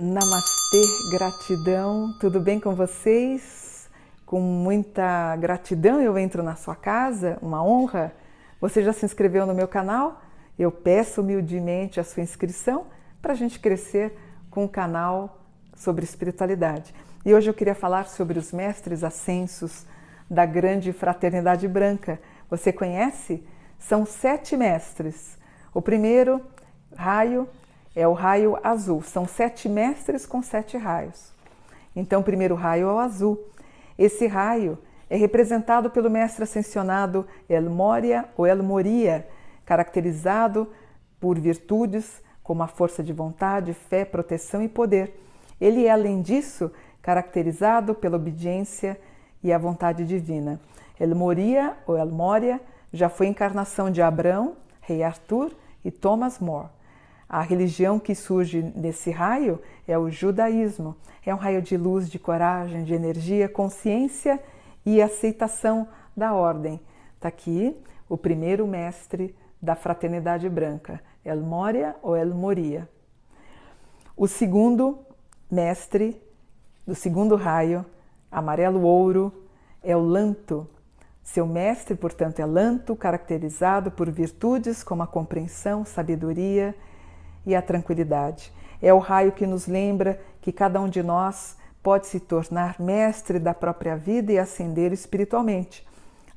Namastê, gratidão, tudo bem com vocês? Com muita gratidão eu entro na sua casa, uma honra. Você já se inscreveu no meu canal? Eu peço humildemente a sua inscrição para a gente crescer com o canal sobre espiritualidade. E hoje eu queria falar sobre os mestres ascensos da grande fraternidade branca. Você conhece? São sete mestres. O primeiro raio é o raio azul. São sete mestres com sete raios. Então, o primeiro raio é o azul. Esse raio é representado pelo mestre ascensionado El Moria ou El Moria, caracterizado por virtudes como a força de vontade, fé, proteção e poder. Ele é, além disso, caracterizado pela obediência e a vontade divina. El Moria ou El Moria já foi encarnação de Abrão, rei Arthur e Thomas More. A religião que surge nesse raio é o judaísmo. É um raio de luz, de coragem, de energia, consciência e aceitação da ordem. Está aqui o primeiro mestre da fraternidade branca, El Moria ou El Moria. O segundo mestre do segundo raio, amarelo ouro, é o Lanto. Seu mestre, portanto, é Lanto, caracterizado por virtudes como a compreensão, sabedoria e a tranquilidade. É o raio que nos lembra que cada um de nós pode se tornar mestre da própria vida e ascender espiritualmente.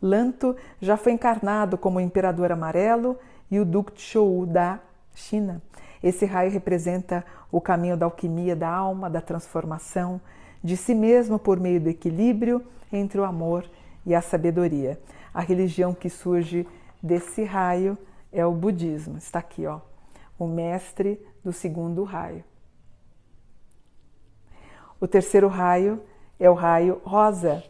Lanto já foi encarnado como o imperador amarelo e o Duque Shou da China. Esse raio representa o caminho da alquimia da alma, da transformação de si mesmo por meio do equilíbrio entre o amor e a sabedoria. A religião que surge desse raio é o budismo. Está aqui, ó o mestre do segundo raio. O terceiro raio é o raio rosa.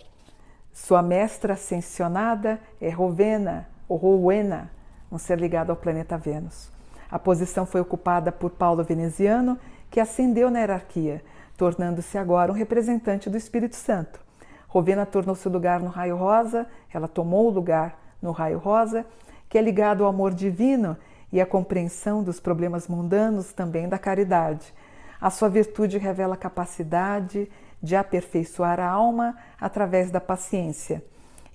Sua mestra ascensionada é Rovena, ou Rowena, um ser ligado ao planeta Vênus. A posição foi ocupada por Paulo Veneziano, que ascendeu na hierarquia, tornando-se agora um representante do Espírito Santo. Rovena tornou-se lugar no raio rosa, ela tomou o lugar no raio rosa, que é ligado ao amor divino e a compreensão dos problemas mundanos também da caridade. A sua virtude revela a capacidade de aperfeiçoar a alma através da paciência.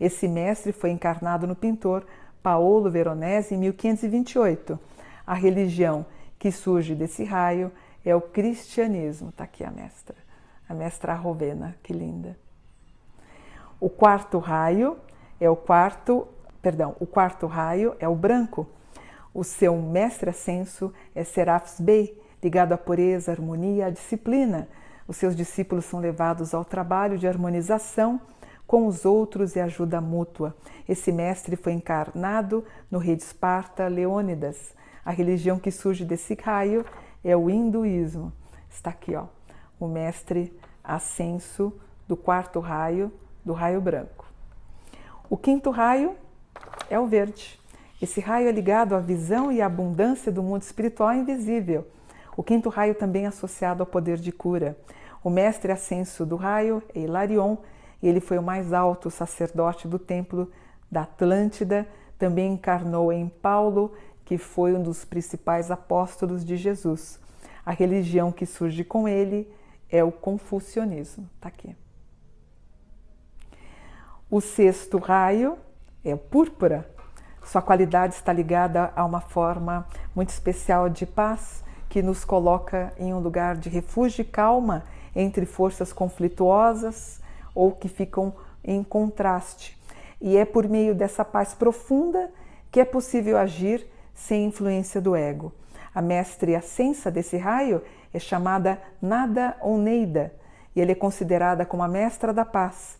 Esse mestre foi encarnado no pintor Paolo Veronese em 1528. A religião que surge desse raio é o cristianismo. Está aqui a mestra, a mestra Rovena, que linda. O quarto raio é o quarto, perdão, o quarto raio é o branco. O seu mestre ascenso é Serafs Bey, ligado à pureza, à harmonia, à disciplina. Os seus discípulos são levados ao trabalho de harmonização com os outros e ajuda mútua. Esse mestre foi encarnado no rei de Esparta, Leônidas. A religião que surge desse raio é o hinduísmo. Está aqui, ó, o mestre ascenso do quarto raio, do raio branco. O quinto raio é o verde. Esse raio é ligado à visão e à abundância do mundo espiritual invisível. O quinto raio também é associado ao poder de cura. O mestre ascenso do raio é Hilarion, ele foi o mais alto sacerdote do templo da Atlântida, também encarnou em Paulo, que foi um dos principais apóstolos de Jesus. A religião que surge com ele é o confucionismo. Está aqui. O sexto raio é o púrpura, sua qualidade está ligada a uma forma muito especial de paz que nos coloca em um lugar de refúgio e calma entre forças conflituosas ou que ficam em contraste. E é por meio dessa paz profunda que é possível agir sem influência do ego. A mestre ascensa desse raio é chamada Nada ou Neida e ele é considerada como a mestra da paz.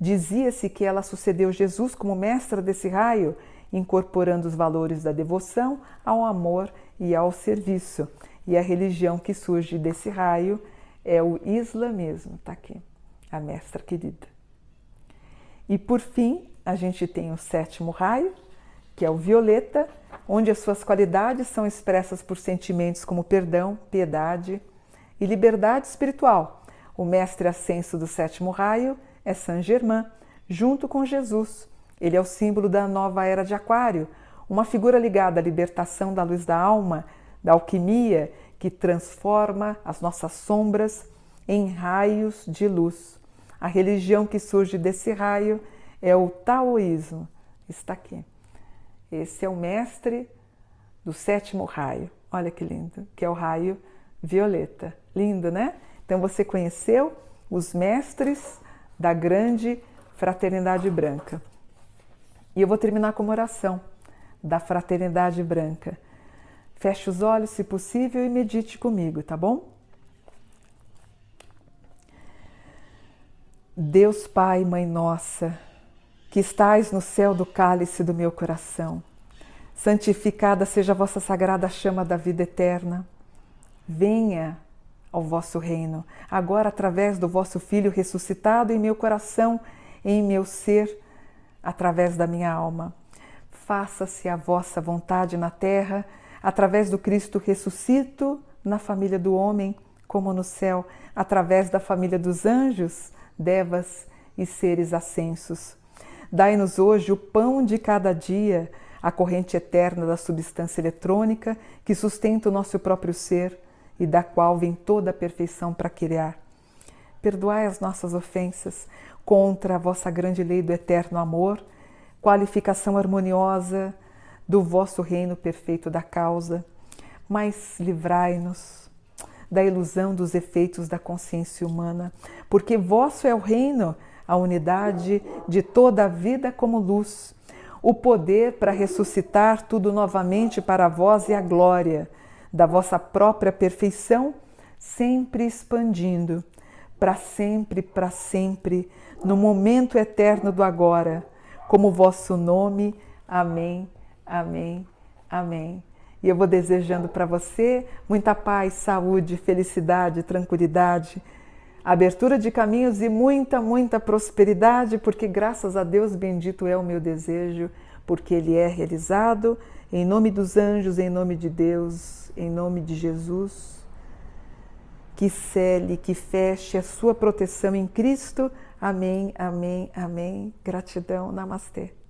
Dizia-se que ela sucedeu Jesus como mestra desse raio incorporando os valores da devoção ao amor e ao serviço. E a religião que surge desse raio é o islamismo, tá aqui, a mestra querida. E por fim, a gente tem o sétimo raio, que é o violeta, onde as suas qualidades são expressas por sentimentos como perdão, piedade e liberdade espiritual. O mestre ascenso do sétimo raio é Saint Germain, junto com Jesus. Ele é o símbolo da nova era de Aquário, uma figura ligada à libertação da luz da alma, da alquimia que transforma as nossas sombras em raios de luz. A religião que surge desse raio é o taoísmo. Está aqui. Esse é o mestre do sétimo raio. Olha que lindo, que é o raio violeta. Lindo, né? Então você conheceu os mestres da grande fraternidade branca. E eu vou terminar com uma oração da fraternidade branca. Feche os olhos, se possível, e medite comigo, tá bom? Deus Pai, Mãe Nossa, que estais no céu do cálice do meu coração, santificada seja a vossa sagrada chama da vida eterna. Venha ao vosso reino, agora através do vosso Filho ressuscitado em meu coração, em meu ser, através da minha alma. Faça-se a vossa vontade na terra, através do Cristo ressuscito na família do homem, como no céu, através da família dos anjos devas e seres ascensos. Dai-nos hoje o pão de cada dia, a corrente eterna da substância eletrônica que sustenta o nosso próprio ser e da qual vem toda a perfeição para criar. Perdoai as nossas ofensas contra a vossa grande lei do eterno amor, qualificação harmoniosa do vosso reino perfeito da causa, mas livrai-nos da ilusão dos efeitos da consciência humana, porque vosso é o reino, a unidade de toda a vida como luz, o poder para ressuscitar tudo novamente para vós e a glória da vossa própria perfeição, sempre expandindo, para sempre, para sempre, no momento eterno do agora, como vosso nome. Amém, amém, amém. E eu vou desejando para você muita paz, saúde, felicidade, tranquilidade, abertura de caminhos e muita, muita prosperidade, porque graças a Deus bendito é o meu desejo, porque ele é realizado. Em nome dos anjos, em nome de Deus, em nome de Jesus, que cele, que feche a sua proteção em Cristo. Amém, amém, amém. Gratidão. Namastê.